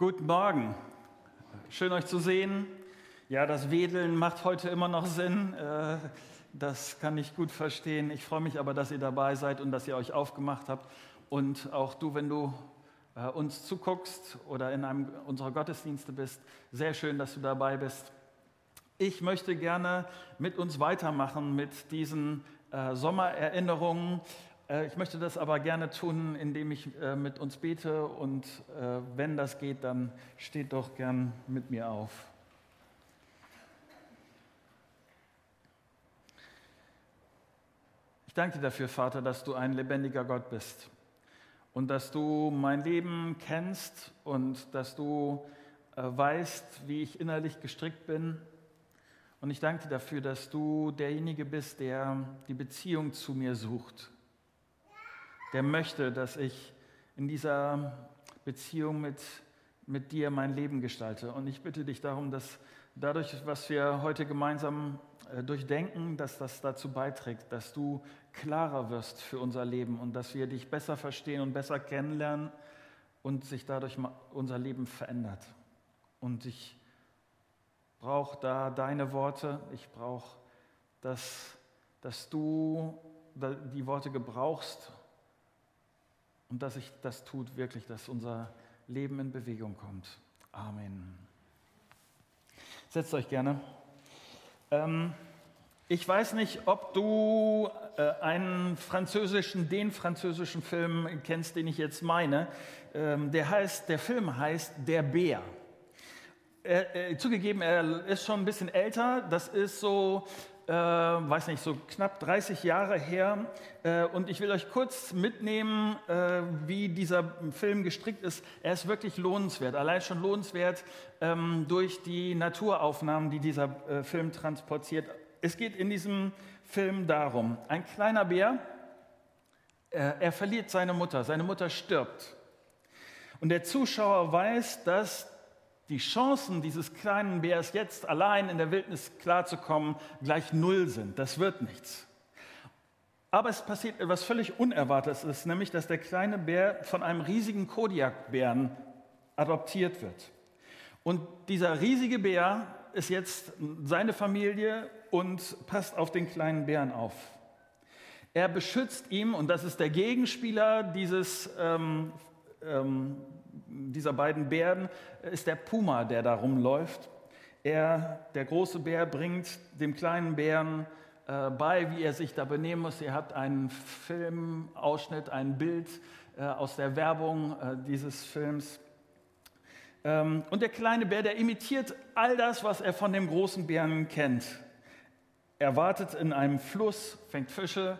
Guten Morgen. Schön euch zu sehen. Ja, das Wedeln macht heute immer noch Sinn. Äh, das kann ich gut verstehen. Ich freue mich aber, dass ihr dabei seid und dass ihr euch aufgemacht habt. Und auch du, wenn du äh, uns zuguckst oder in einem unserer Gottesdienste bist, sehr schön, dass du dabei bist. Ich möchte gerne mit uns weitermachen mit diesen äh, Sommererinnerungen. Ich möchte das aber gerne tun, indem ich mit uns bete und wenn das geht, dann steht doch gern mit mir auf. Ich danke dir dafür, Vater, dass du ein lebendiger Gott bist und dass du mein Leben kennst und dass du äh, weißt, wie ich innerlich gestrickt bin. Und ich danke dir dafür, dass du derjenige bist, der die Beziehung zu mir sucht, der möchte, dass ich in dieser Beziehung mit, mit dir mein Leben gestalte. Und ich bitte dich darum, dass dadurch, was wir heute gemeinsam äh, durchdenken, dass das dazu beiträgt, dass du klarer wirst für unser Leben und dass wir dich besser verstehen und besser kennenlernen und sich dadurch unser Leben verändert. Und ich brauche da deine Worte, ich brauche, dass, dass du die Worte gebrauchst und dass sich das tut wirklich, dass unser Leben in Bewegung kommt. Amen. Setzt euch gerne. Ähm, ich weiß nicht, ob du äh, einen französischen, den französischen Film kennst, den ich jetzt meine. Ähm, der heißt, der Film heißt Der Bär. Er, äh, zugegeben, er ist schon ein bisschen älter. Das ist so, äh, weiß nicht, so knapp 30 Jahre her. Äh, und ich will euch kurz mitnehmen, äh, wie dieser Film gestrickt ist. Er ist wirklich lohnenswert, allein schon lohnenswert ähm, durch die Naturaufnahmen, die dieser äh, Film transportiert es geht in diesem Film darum, ein kleiner Bär, er, er verliert seine Mutter, seine Mutter stirbt. Und der Zuschauer weiß, dass die Chancen dieses kleinen Bärs jetzt allein in der Wildnis klarzukommen gleich null sind. Das wird nichts. Aber es passiert etwas völlig Unerwartetes, nämlich dass der kleine Bär von einem riesigen Kodiakbären adoptiert wird. Und dieser riesige Bär ist jetzt seine Familie und passt auf den kleinen Bären auf. Er beschützt ihm, und das ist der Gegenspieler dieses, ähm, ähm, dieser beiden Bären, ist der Puma, der da rumläuft. Er, der große Bär, bringt dem kleinen Bären äh, bei, wie er sich da benehmen muss. Ihr habt einen Filmausschnitt, ein Bild äh, aus der Werbung äh, dieses Films. Ähm, und der kleine Bär, der imitiert all das, was er von dem großen Bären kennt. Er wartet in einem Fluss, fängt Fische,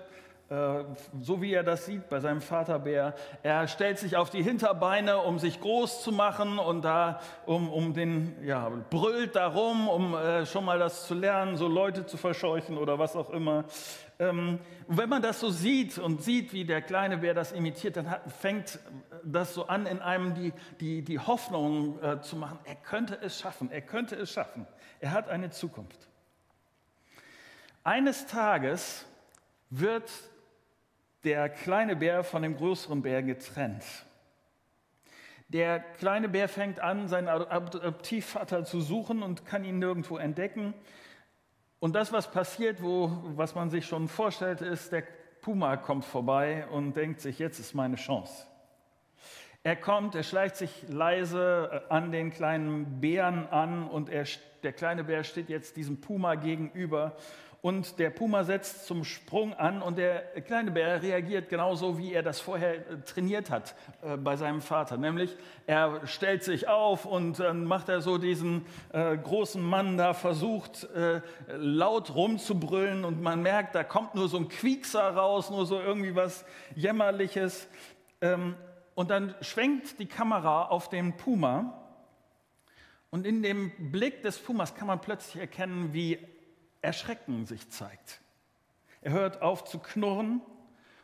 so wie er das sieht bei seinem Vaterbär. Er stellt sich auf die Hinterbeine, um sich groß zu machen und da um, um den, ja, brüllt darum, um äh, schon mal das zu lernen, so Leute zu verscheuchen oder was auch immer. Ähm, wenn man das so sieht und sieht, wie der kleine Bär das imitiert, dann hat, fängt das so an, in einem die, die, die Hoffnung äh, zu machen, er könnte es schaffen, er könnte es schaffen. Er hat eine Zukunft. Eines Tages wird der kleine Bär von dem größeren Bär getrennt. Der kleine Bär fängt an, seinen Adoptivvater zu suchen und kann ihn nirgendwo entdecken. Und das, was passiert, wo, was man sich schon vorstellt, ist, der Puma kommt vorbei und denkt sich, jetzt ist meine Chance. Er kommt, er schleicht sich leise äh, an den kleinen Bären an und er, der kleine Bär steht jetzt diesem Puma gegenüber und der Puma setzt zum Sprung an und der kleine Bär reagiert genauso, wie er das vorher äh, trainiert hat äh, bei seinem Vater. Nämlich er stellt sich auf und dann macht er so diesen äh, großen Mann da, versucht äh, laut rumzubrüllen und man merkt, da kommt nur so ein Quiekser raus, nur so irgendwie was Jämmerliches. Ähm, und dann schwenkt die Kamera auf den Puma und in dem Blick des Pumas kann man plötzlich erkennen, wie Erschrecken sich zeigt. Er hört auf zu knurren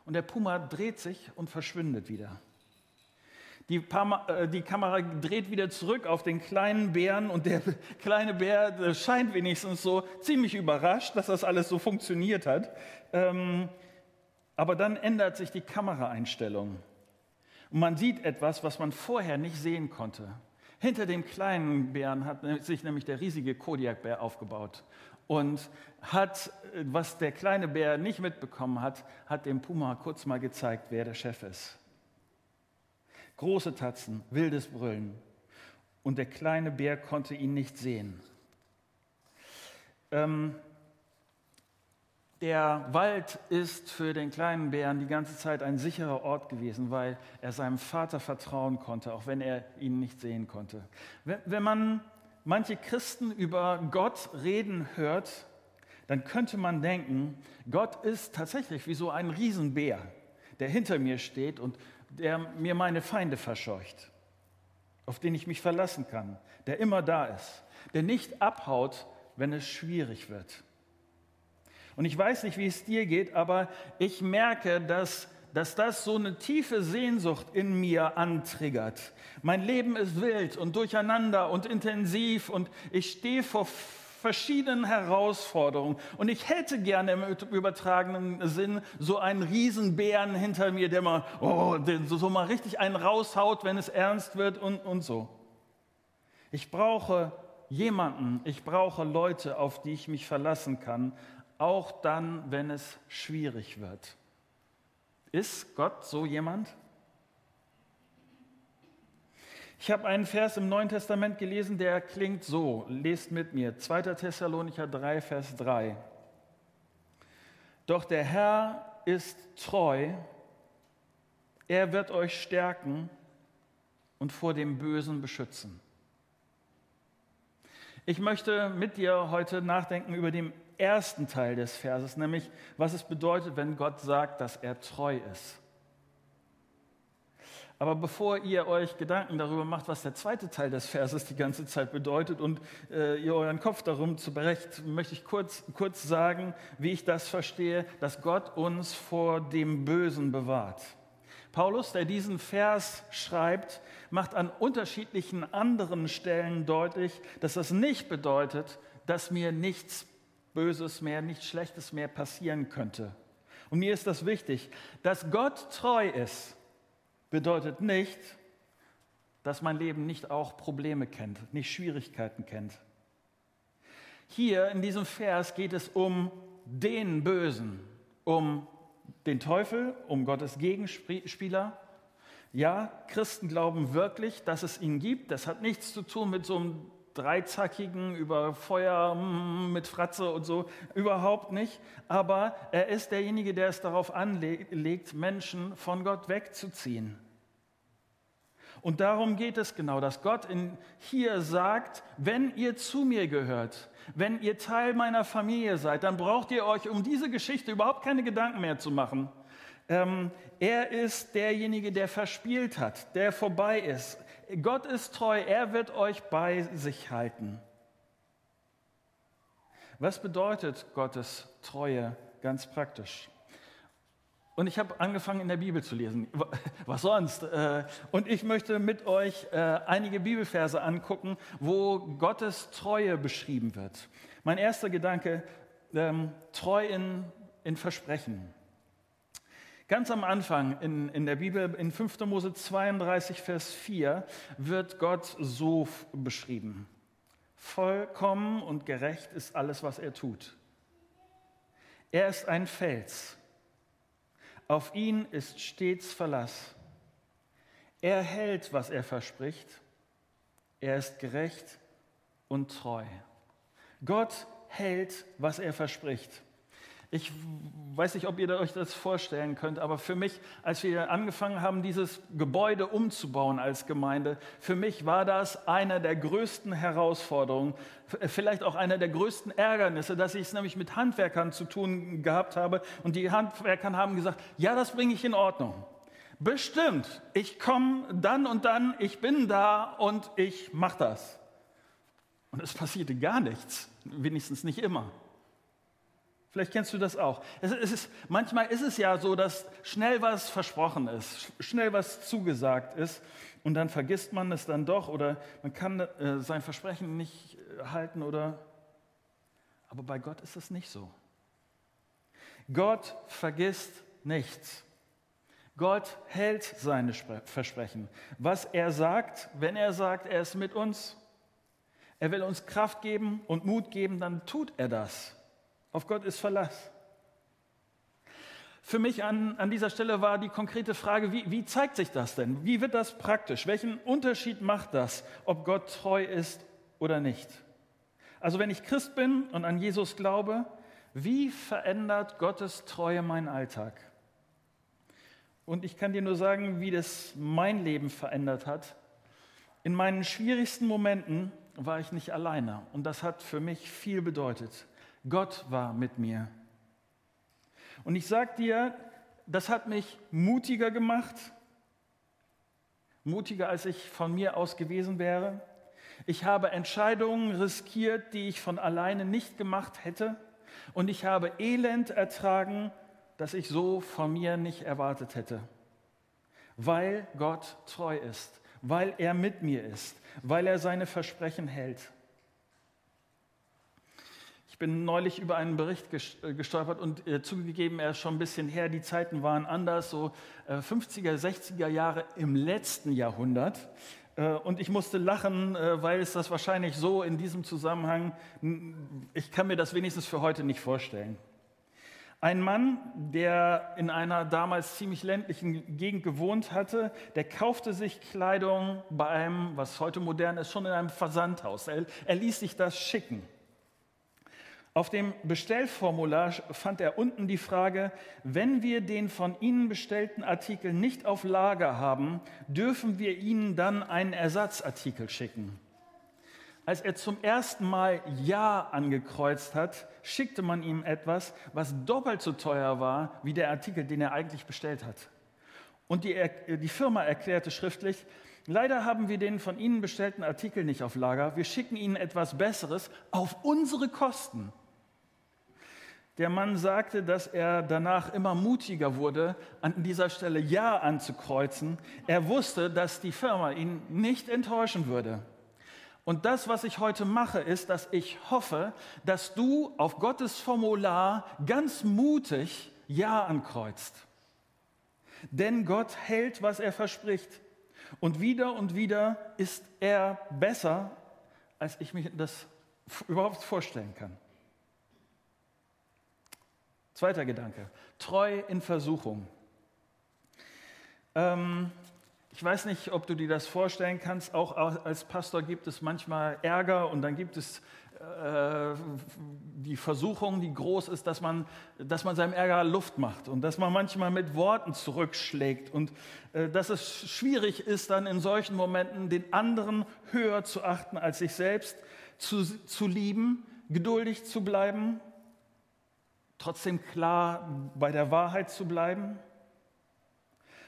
und der Puma dreht sich und verschwindet wieder. Die, Pama, äh, die, Kamera dreht wieder zurück auf den kleinen Bären und der kleine Bär scheint wenigstens so ziemlich überrascht, dass das alles so funktioniert hat. Ähm, aber dann ändert sich die Kameraeinstellung und man sieht etwas, was man vorher nicht sehen konnte. Hinter dem kleinen Bären hat sich nämlich der riesige Kodiakbär aufgebaut und hat, was der kleine Bär nicht mitbekommen hat, hat dem Puma kurz mal gezeigt, wer der Chef ist. Große Tatzen, wildes Brüllen. Und der kleine Bär konnte ihn nicht sehen. Ähm, der Wald ist für den kleinen Bären die ganze Zeit ein sicherer Ort gewesen, weil er seinem Vater vertrauen konnte, auch wenn er ihn nicht sehen konnte. Wenn man manche Christen über Gott reden hört, dann könnte man denken, Gott ist tatsächlich wie so ein Riesenbär, der hinter mir steht und der mir meine Feinde verscheucht, auf den ich mich verlassen kann, der immer da ist, der nicht abhaut, wenn es schwierig wird. Und ich weiß nicht, wie es dir geht, aber ich merke, dass, dass das so eine tiefe Sehnsucht in mir antriggert. Mein Leben ist wild und durcheinander und intensiv und ich stehe vor verschiedenen Herausforderungen. Und ich hätte gerne im übertragenen Sinn so einen Riesenbären hinter mir, der mal, oh, so, mal richtig einen raushaut, wenn es ernst wird und, und so. Ich brauche jemanden, ich brauche Leute, auf die ich mich verlassen kann, auch dann, wenn es schwierig wird. Ist Gott so jemand? Ich habe einen Vers im Neuen Testament gelesen, der klingt so. Lest mit mir. 2. Thessalonicher 3, Vers 3. Doch der Herr ist treu. Er wird euch stärken und vor dem Bösen beschützen. Ich möchte mit dir heute nachdenken über den ersten Teil des Verses, nämlich was es bedeutet, wenn Gott sagt, dass er treu ist. Aber bevor ihr euch Gedanken darüber macht, was der zweite Teil des Verses die ganze Zeit bedeutet und äh, ihr euren Kopf darum zu berecht, möchte ich kurz, kurz sagen, wie ich das verstehe, dass Gott uns vor dem Bösen bewahrt. Paulus, der diesen Vers schreibt, macht an unterschiedlichen anderen Stellen deutlich, dass das nicht bedeutet, dass mir nichts Böses mehr, nichts Schlechtes mehr passieren könnte. Und mir ist das wichtig, dass Gott treu ist, bedeutet nicht, dass mein Leben nicht auch Probleme kennt, nicht Schwierigkeiten kennt. Hier in diesem Vers geht es um den Bösen, um den Teufel, um Gottes Gegenspieler. Ja, Christen glauben wirklich, dass es ihn gibt. Das hat nichts zu tun mit so einem dreizackigen, über Feuer mm, mit Fratze und so, überhaupt nicht. Aber er ist derjenige, der es darauf anlegt, Menschen von Gott wegzuziehen. Und darum geht es genau, dass Gott in, hier sagt, wenn ihr zu mir gehört, wenn ihr Teil meiner Familie seid, dann braucht ihr euch um diese Geschichte überhaupt keine Gedanken mehr zu machen. Ähm, er ist derjenige, der verspielt hat, der vorbei ist. Gott ist treu, er wird euch bei sich halten. Was bedeutet Gottes Treue ganz praktisch? Und ich habe angefangen in der Bibel zu lesen. Was sonst? Äh, und ich möchte mit euch äh, einige Bibelverse angucken, wo Gottes Treue beschrieben wird. Mein erster Gedanke, ähm, treu in, in Versprechen. Ganz am Anfang in, in der Bibel, in 5. Mose 32, Vers 4, wird Gott so beschrieben. Vollkommen und gerecht ist alles, was er tut. Er ist ein Fels. Auf ihn ist stets Verlass. Er hält, was er verspricht. Er ist gerecht und treu. Gott hält, was er verspricht. Ich weiß nicht, ob ihr euch das vorstellen könnt, aber für mich, als wir angefangen haben, dieses Gebäude umzubauen als Gemeinde, für mich war das eine der größten Herausforderungen, vielleicht auch einer der größten Ärgernisse, dass ich es nämlich mit Handwerkern zu tun gehabt habe und die Handwerker haben gesagt, ja, das bringe ich in Ordnung. Bestimmt, ich komme dann und dann, ich bin da und ich mache das. Und es passierte gar nichts, wenigstens nicht immer. Vielleicht kennst du das auch. Es ist, manchmal ist es ja so, dass schnell was versprochen ist, schnell was zugesagt ist und dann vergisst man es dann doch oder man kann äh, sein Versprechen nicht äh, halten oder. Aber bei Gott ist es nicht so. Gott vergisst nichts. Gott hält seine Versprechen. Was er sagt, wenn er sagt, er ist mit uns, er will uns Kraft geben und Mut geben, dann tut er das. Auf Gott ist Verlass. Für mich an, an dieser Stelle war die konkrete Frage, wie, wie zeigt sich das denn? Wie wird das praktisch? Welchen Unterschied macht das, ob Gott treu ist oder nicht? Also wenn ich Christ bin und an Jesus glaube, wie verändert Gottes Treue meinen Alltag? Und ich kann dir nur sagen, wie das mein Leben verändert hat. In meinen schwierigsten Momenten war ich nicht alleine und das hat für mich viel bedeutet. Gott war mit mir. Und ich sage dir, das hat mich mutiger gemacht, mutiger als ich von mir aus gewesen wäre. Ich habe Entscheidungen riskiert, die ich von alleine nicht gemacht hätte. Und ich habe Elend ertragen, das ich so von mir nicht erwartet hätte. Weil Gott treu ist, weil er mit mir ist, weil er seine Versprechen hält. Ich bin neulich über einen Bericht äh, gestolpert und äh, zugegeben, er ist schon ein bisschen her, die Zeiten waren anders, so äh, 50er, 60er Jahre im letzten Jahrhundert. Äh, und ich musste lachen, äh, weil es das wahrscheinlich so in diesem Zusammenhang, ich kann mir das wenigstens für heute nicht vorstellen. Ein Mann, der in einer damals ziemlich ländlichen Gegend gewohnt hatte, der kaufte sich Kleidung bei einem, was heute modern ist, schon in einem Versandhaus. Er, er ließ sich das schicken. Auf dem Bestellformular fand er unten die Frage, wenn wir den von Ihnen bestellten Artikel nicht auf Lager haben, dürfen wir Ihnen dann einen Ersatzartikel schicken. Als er zum ersten Mal Ja angekreuzt hat, schickte man ihm etwas, was doppelt so teuer war wie der Artikel, den er eigentlich bestellt hat. Und die, die Firma erklärte schriftlich, leider haben wir den von Ihnen bestellten Artikel nicht auf Lager, wir schicken Ihnen etwas Besseres auf unsere Kosten. Der Mann sagte, dass er danach immer mutiger wurde, an dieser Stelle Ja anzukreuzen. Er wusste, dass die Firma ihn nicht enttäuschen würde. Und das, was ich heute mache, ist, dass ich hoffe, dass du auf Gottes Formular ganz mutig Ja ankreuzt. Denn Gott hält, was er verspricht. Und wieder und wieder ist er besser, als ich mir das überhaupt vorstellen kann. Zweiter Gedanke, treu in Versuchung. Ähm, ich weiß nicht, ob du dir das vorstellen kannst. Auch als Pastor gibt es manchmal Ärger und dann gibt es äh, die Versuchung, die groß ist, dass man, dass man seinem Ärger Luft macht und dass man manchmal mit Worten zurückschlägt und äh, dass es schwierig ist, dann in solchen Momenten den anderen höher zu achten als sich selbst, zu, zu lieben, geduldig zu bleiben trotzdem klar bei der Wahrheit zu bleiben,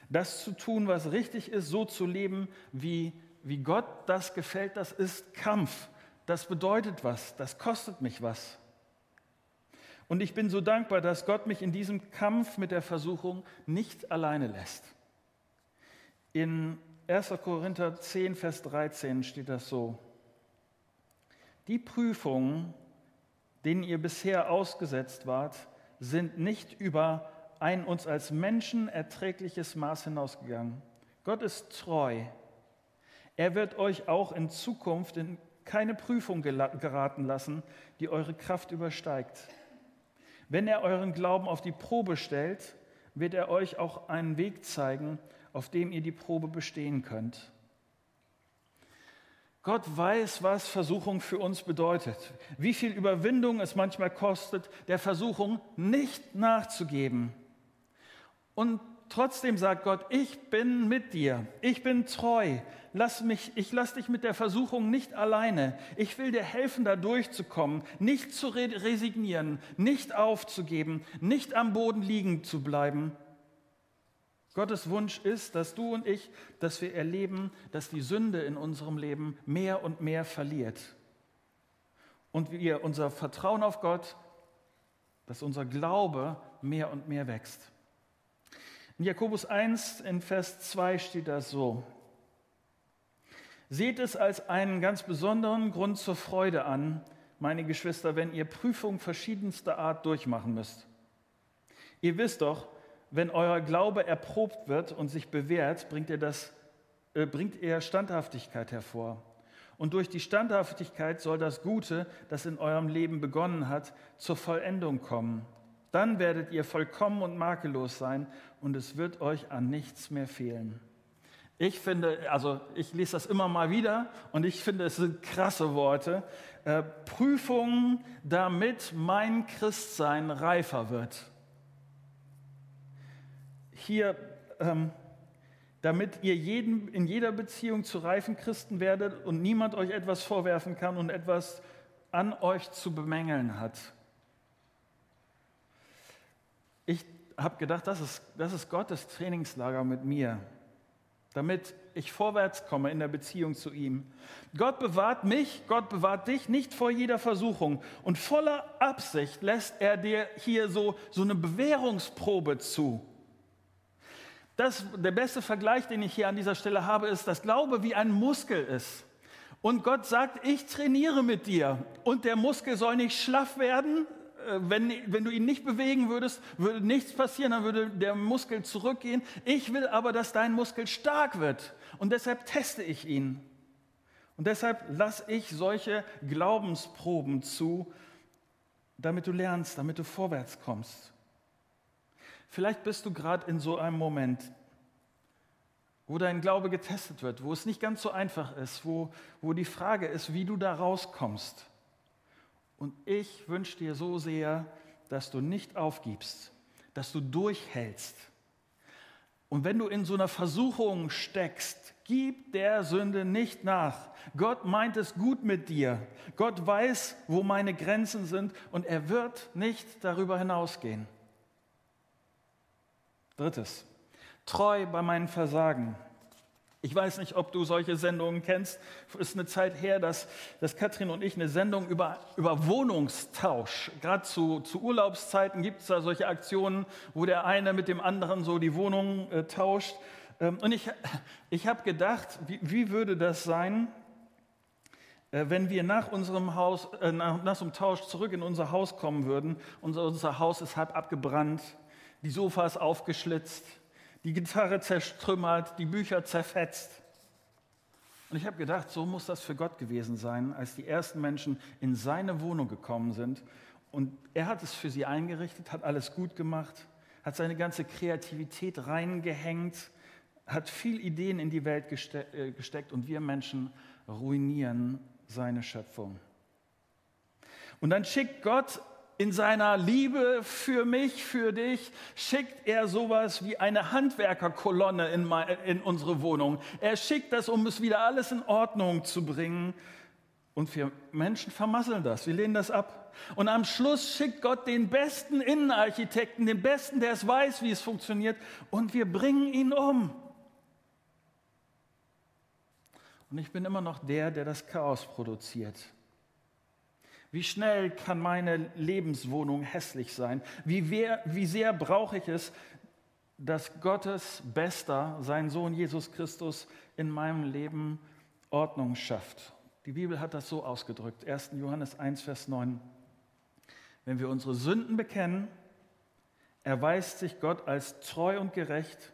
das zu tun, was richtig ist, so zu leben, wie, wie Gott das gefällt, das ist Kampf. Das bedeutet was, das kostet mich was. Und ich bin so dankbar, dass Gott mich in diesem Kampf mit der Versuchung nicht alleine lässt. In 1. Korinther 10, Vers 13 steht das so. Die Prüfungen, denen ihr bisher ausgesetzt wart, sind nicht über ein uns als Menschen erträgliches Maß hinausgegangen. Gott ist treu. Er wird euch auch in Zukunft in keine Prüfung geraten lassen, die eure Kraft übersteigt. Wenn er euren Glauben auf die Probe stellt, wird er euch auch einen Weg zeigen, auf dem ihr die Probe bestehen könnt. Gott weiß, was Versuchung für uns bedeutet, wie viel Überwindung es manchmal kostet, der Versuchung nicht nachzugeben. Und trotzdem sagt Gott, ich bin mit dir, ich bin treu, lass mich, ich lass dich mit der Versuchung nicht alleine. Ich will dir helfen, da durchzukommen, nicht zu resignieren, nicht aufzugeben, nicht am Boden liegen zu bleiben, Gottes Wunsch ist, dass du und ich, dass wir erleben, dass die Sünde in unserem Leben mehr und mehr verliert. Und wir unser Vertrauen auf Gott, dass unser Glaube mehr und mehr wächst. In Jakobus 1 in Vers 2 steht das so. Seht es als einen ganz besonderen Grund zur Freude an, meine Geschwister, wenn ihr Prüfungen verschiedenster Art durchmachen müsst. Ihr wisst doch, wenn euer Glaube erprobt wird und sich bewährt, bringt er, das, äh, bringt er Standhaftigkeit hervor. Und durch die Standhaftigkeit soll das Gute, das in eurem Leben begonnen hat, zur Vollendung kommen. Dann werdet ihr vollkommen und makellos sein und es wird euch an nichts mehr fehlen. Ich finde, also ich lese das immer mal wieder und ich finde, es sind krasse Worte. Äh, Prüfungen, damit mein Christsein reifer wird. Hier, ähm, damit ihr jeden, in jeder Beziehung zu reifen Christen werdet und niemand euch etwas vorwerfen kann und etwas an euch zu bemängeln hat. Ich habe gedacht, das ist, das ist Gottes Trainingslager mit mir, damit ich vorwärts komme in der Beziehung zu ihm. Gott bewahrt mich, Gott bewahrt dich nicht vor jeder Versuchung. Und voller Absicht lässt er dir hier so, so eine Bewährungsprobe zu. Das, der beste Vergleich, den ich hier an dieser Stelle habe, ist, dass Glaube wie ein Muskel ist. Und Gott sagt, ich trainiere mit dir. Und der Muskel soll nicht schlaff werden. Äh, wenn, wenn du ihn nicht bewegen würdest, würde nichts passieren, dann würde der Muskel zurückgehen. Ich will aber, dass dein Muskel stark wird. Und deshalb teste ich ihn. Und deshalb lasse ich solche Glaubensproben zu, damit du lernst, damit du vorwärts kommst. Vielleicht bist du gerade in so einem Moment, wo dein Glaube getestet wird, wo es nicht ganz so einfach ist, wo, wo die Frage ist, wie du da rauskommst. Und ich wünsche dir so sehr, dass du nicht aufgibst, dass du durchhältst. Und wenn du in so einer Versuchung steckst, gib der Sünde nicht nach. Gott meint es gut mit dir. Gott weiß, wo meine Grenzen sind und er wird nicht darüber hinausgehen. Drittes, treu bei meinen Versagen. Ich weiß nicht, ob du solche Sendungen kennst. Es ist eine Zeit her, dass, dass Katrin und ich eine Sendung über, über Wohnungstausch, gerade zu, zu Urlaubszeiten gibt es da solche Aktionen, wo der eine mit dem anderen so die Wohnung äh, tauscht. Ähm, und ich, ich habe gedacht, wie, wie würde das sein, äh, wenn wir nach unserem, Haus, äh, nach, nach einem Tausch zurück in unser Haus kommen würden. Unser, unser Haus ist halb abgebrannt die Sofas aufgeschlitzt, die Gitarre zerstrümmert, die Bücher zerfetzt. Und ich habe gedacht, so muss das für Gott gewesen sein, als die ersten Menschen in seine Wohnung gekommen sind. Und er hat es für sie eingerichtet, hat alles gut gemacht, hat seine ganze Kreativität reingehängt, hat viel Ideen in die Welt äh, gesteckt und wir Menschen ruinieren seine Schöpfung. Und dann schickt Gott in seiner Liebe für mich, für dich, schickt er sowas wie eine Handwerkerkolonne in, in, unsere Wohnung. Er schickt das, um es wieder alles in Ordnung zu bringen. Und wir Menschen vermasseln das, wir lehnen das ab. Und am Schluss schickt Gott den besten Innenarchitekten, den besten, der es weiß, wie es funktioniert, und wir bringen ihn um. Und ich bin immer noch der, der das Chaos produziert. Wie schnell kann meine Lebenswohnung hässlich sein? Wie, wer, wie sehr brauche ich es, dass Gottes Bester, sein Sohn Jesus Christus, in meinem Leben Ordnung schafft? Die Bibel hat das so ausgedrückt, 1. Johannes 1, Vers 9. Wenn wir unsere Sünden bekennen, erweist sich Gott als treu und gerecht,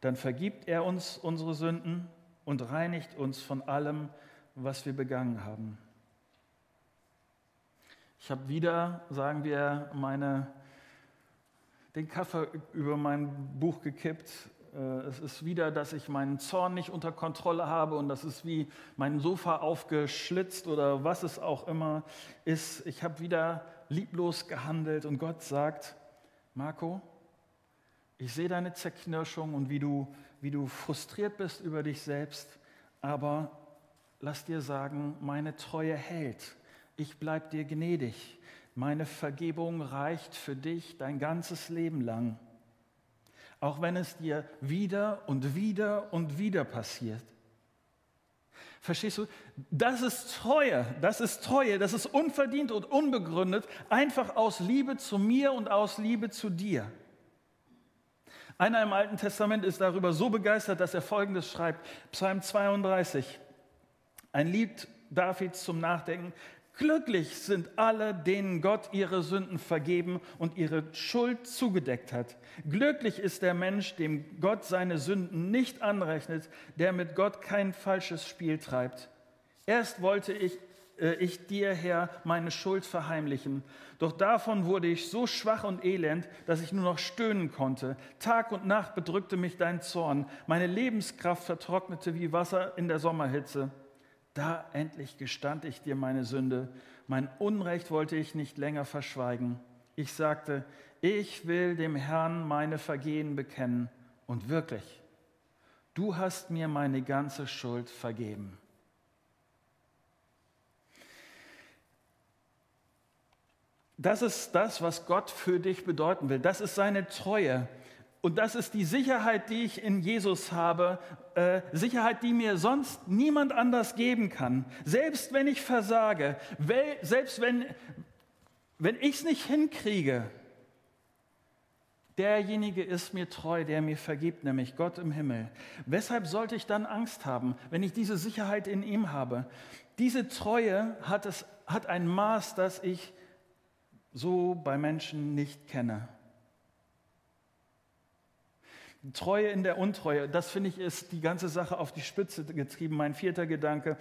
dann vergibt er uns unsere Sünden und reinigt uns von allem, was wir begangen haben. Ich habe wieder, sagen wir, meine, den Kaffee über mein Buch gekippt. Äh, es ist wieder, dass ich meinen Zorn nicht unter Kontrolle habe und das ist wie mein Sofa aufgeschlitzt oder was es auch immer ist. Ich habe wieder lieblos gehandelt und Gott sagt, Marco, ich sehe deine Zerknirschung und wie du, wie du frustriert bist über dich selbst, aber lass dir sagen, meine Treue hält ich bleibe dir gnädig. Meine Vergebung reicht für dich dein ganzes Leben lang. Auch wenn es dir wieder und wieder und wieder passiert. Verstehst du? Das ist Treue, das ist Treue, das ist unverdient und unbegründet, einfach aus Liebe zu mir und aus Liebe zu dir. Einer im Alten Testament ist darüber so begeistert, dass er Folgendes schreibt, Psalm 32, ein Lied Davids zum Nachdenken. Glücklich sind alle, denen Gott ihre Sünden vergeben und ihre Schuld zugedeckt hat. Glücklich ist der Mensch, dem Gott seine Sünden nicht anrechnet, der mit Gott kein falsches Spiel treibt. Erst wollte ich, äh, ich dir, Herr, meine Schuld verheimlichen, doch davon wurde ich so schwach und elend, dass ich nur noch stöhnen konnte. Tag und Nacht bedrückte mich dein Zorn, meine Lebenskraft vertrocknete wie Wasser in der Sommerhitze. Da endlich gestand ich dir meine Sünde. Mein Unrecht wollte ich nicht länger verschweigen. Ich sagte, ich will dem Herrn meine Vergehen bekennen. Und wirklich, du hast mir meine ganze Schuld vergeben. Das ist das, was Gott für dich bedeuten will. Das ist seine Treue. Und das ist die Sicherheit, die ich in Jesus habe, äh, Sicherheit, die mir sonst niemand anders geben kann. Selbst wenn ich versage, selbst wenn, wenn ich es nicht hinkriege, derjenige ist mir treu, der mir vergibt, nämlich Gott im Himmel. Weshalb sollte ich dann Angst haben, wenn ich diese Sicherheit in ihm habe? Diese Treue hat, es, hat ein Maß, das ich so bei Menschen nicht kenne. Treue in der Untreue, das finde ich, ist die ganze Sache auf die Spitze getrieben, mein vierter Gedanke.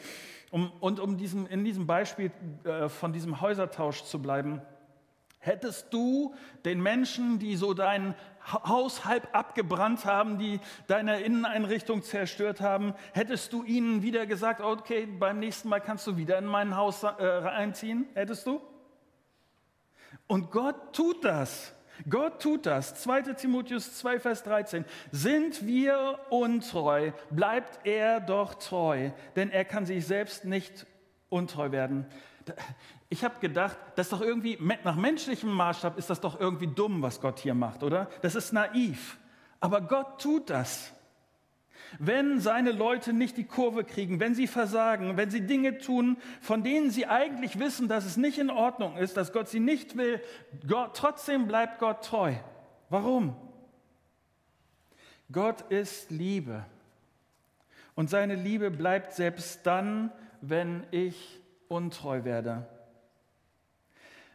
Um, und um diesem, in diesem Beispiel äh, von diesem Häusertausch zu bleiben, hättest du den Menschen, die so dein Haus halb abgebrannt haben, die deine Inneneinrichtung zerstört haben, hättest du ihnen wieder gesagt, okay, beim nächsten Mal kannst du wieder in mein Haus äh, einziehen? Hättest du? Und Gott tut das. Gott tut das. 2 Timotheus 2, Vers 13. Sind wir untreu, bleibt er doch treu, denn er kann sich selbst nicht untreu werden. Ich habe gedacht, das ist doch irgendwie, nach menschlichem Maßstab ist das doch irgendwie dumm, was Gott hier macht, oder? Das ist naiv. Aber Gott tut das. Wenn seine Leute nicht die Kurve kriegen, wenn sie versagen, wenn sie Dinge tun, von denen sie eigentlich wissen, dass es nicht in Ordnung ist, dass Gott sie nicht will, Gott, trotzdem bleibt Gott treu. Warum? Gott ist Liebe. Und seine Liebe bleibt selbst dann, wenn ich untreu werde.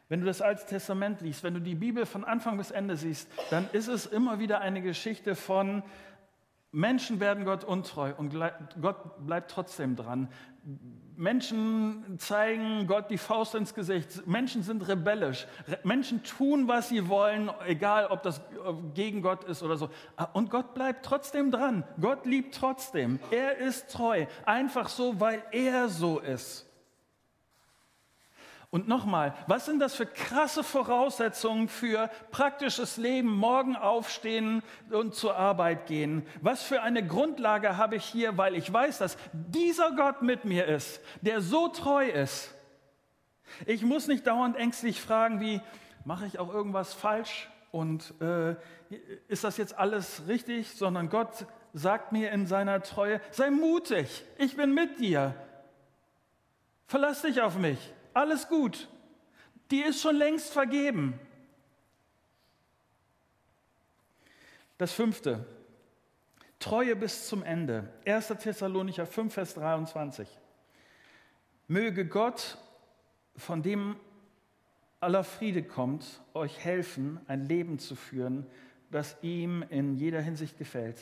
Wenn du das Alte Testament liest, wenn du die Bibel von Anfang bis Ende siehst, dann ist es immer wieder eine Geschichte von Menschen werden Gott untreu und Gott bleibt trotzdem dran. Menschen zeigen Gott die Faust ins Gesicht. Menschen sind rebellisch. Menschen tun, was sie wollen, egal ob das gegen Gott ist oder so. Und Gott bleibt trotzdem dran. Gott liebt trotzdem. Er ist treu. Einfach so, weil er so ist. Und nochmal, was sind das für krasse Voraussetzungen für praktisches Leben, morgen aufstehen und zur Arbeit gehen? Was für eine Grundlage habe ich hier, weil ich weiß, dass dieser Gott mit mir ist, der so treu ist. Ich muss nicht dauernd ängstlich fragen, wie mache ich auch irgendwas falsch und äh, ist das jetzt alles richtig, sondern Gott sagt mir in seiner Treue, sei mutig, ich bin mit dir, verlass dich auf mich alles gut. Die ist schon längst vergeben. Das fünfte, Treue bis zum Ende. 1. Thessalonicher 5, Vers 23. Möge Gott, von dem aller Friede kommt, euch helfen, ein Leben zu führen, das ihm in jeder Hinsicht gefällt.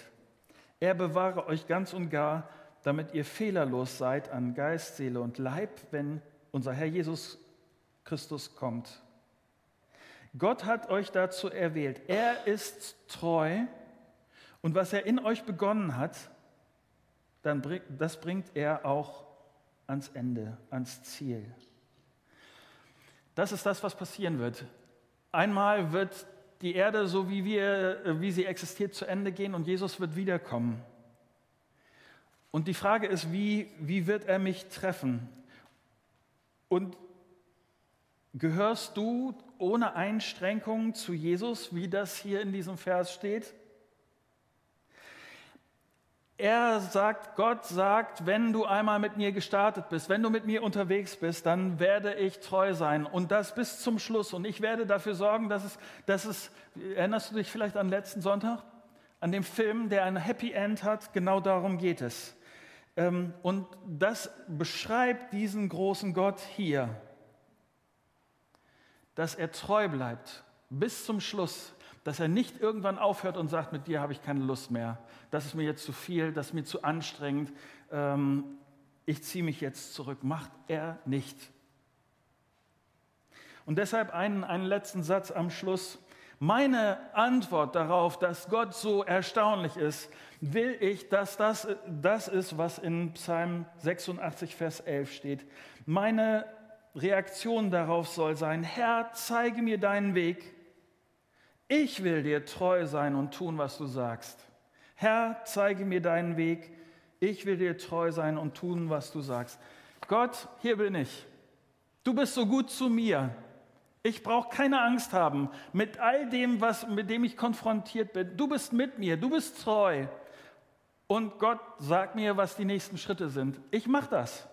Er bewahre euch ganz und gar, damit ihr fehlerlos seid an Geist, Seele und Leib, wenn unser Herr Jesus Christus kommt. Gott hat euch dazu erwählt. Er ist treu und was er in euch begonnen hat, dann bringt, das bringt er auch ans Ende, ans Ziel. Das ist das, was passieren wird. Einmal wird die Erde, so wie, wir, wie sie existiert, zu Ende gehen und Jesus wird wiederkommen. Und die Frage ist, wie, wie wird er mich treffen? Und gehörst du ohne Einschränkungen zu Jesus, wie das hier in diesem Vers steht? Er sagt, Gott sagt, wenn du einmal mit mir gestartet bist, wenn du mit mir unterwegs bist, dann werde ich treu sein und das bis zum Schluss. Und ich werde dafür sorgen, dass es, dass es erinnerst du dich vielleicht an letzten Sonntag, an dem Film, der ein Happy End hat? Genau darum geht es. Ähm, und das beschreibt diesen großen Gott hier. dass er treu bleibt bis zum Schluss, dass er nicht irgendwann aufhört und sagt, mit dir habe ich keine Lust mehr, das ist mir jetzt zu viel, das ist mir zu anstrengend, ähm, ich ziehe mich jetzt zurück. Macht er nicht. Und deshalb einen, einen letzten Satz am Schluss. Meine Antwort darauf, dass Gott so erstaunlich ist, will ich, dass das das ist, was in Psalm 86, Vers 11 steht. Meine Reaktion darauf soll sein, Herr, zeige mir deinen Weg. Ich will dir treu sein und tun, was du sagst. Herr, zeige mir deinen Weg. Ich will dir treu sein und tun, was du sagst. Gott, hier bin ich. Du bist so gut zu mir. Ich brauche keine Angst haben mit all dem, was, mit dem ich konfrontiert bin. Du bist mit mir, du bist treu. Und Gott sagt mir, was die nächsten Schritte sind. Ich mache das.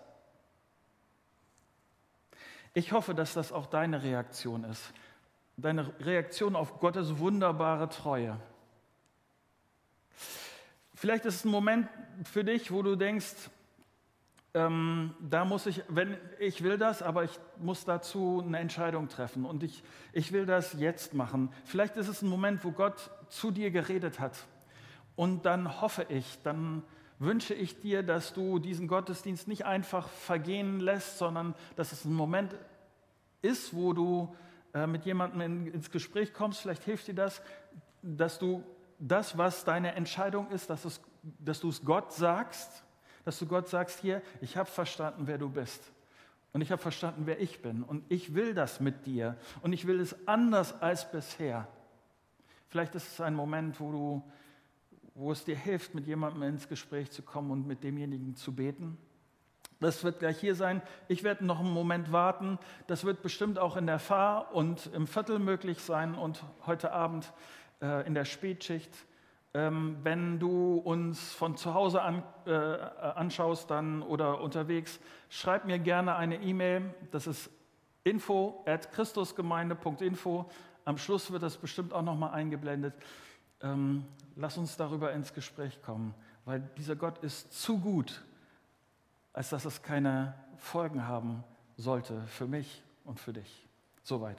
Ich hoffe, dass das auch deine Reaktion ist. Deine Reaktion auf Gottes wunderbare Treue. Vielleicht ist es ein Moment für dich, wo du denkst, ähm, da muss ich, wenn ich will das, aber ich muss dazu eine Entscheidung treffen und ich, ich will das jetzt machen. Vielleicht ist es ein Moment, wo Gott zu dir geredet hat und dann hoffe ich, dann wünsche ich dir, dass du diesen Gottesdienst nicht einfach vergehen lässt, sondern dass es ein Moment ist, wo du äh, mit jemandem in, ins Gespräch kommst. Vielleicht hilft dir das, dass du das, was deine Entscheidung ist, dass, es, dass du es Gott sagst dass du Gott sagst, hier, ich habe verstanden, wer du bist. Und ich habe verstanden, wer ich bin. Und ich will das mit dir. Und ich will es anders als bisher. Vielleicht ist es ein Moment, wo, du, wo es dir hilft, mit jemandem ins Gespräch zu kommen und mit demjenigen zu beten. Das wird gleich hier sein. Ich werde noch einen Moment warten. Das wird bestimmt auch in der Fahr- und im Viertel möglich sein und heute Abend äh, in der Spätschicht. Ähm, wenn du uns von zu Hause an, äh, anschaust dann oder unterwegs, schreib mir gerne eine E-Mail. Das ist info at christusgemeinde.info. Am Schluss wird das bestimmt auch nochmal eingeblendet. Ähm, lass uns darüber ins Gespräch kommen, weil dieser Gott ist zu gut, als dass es keine Folgen haben sollte für mich und für dich. Soweit.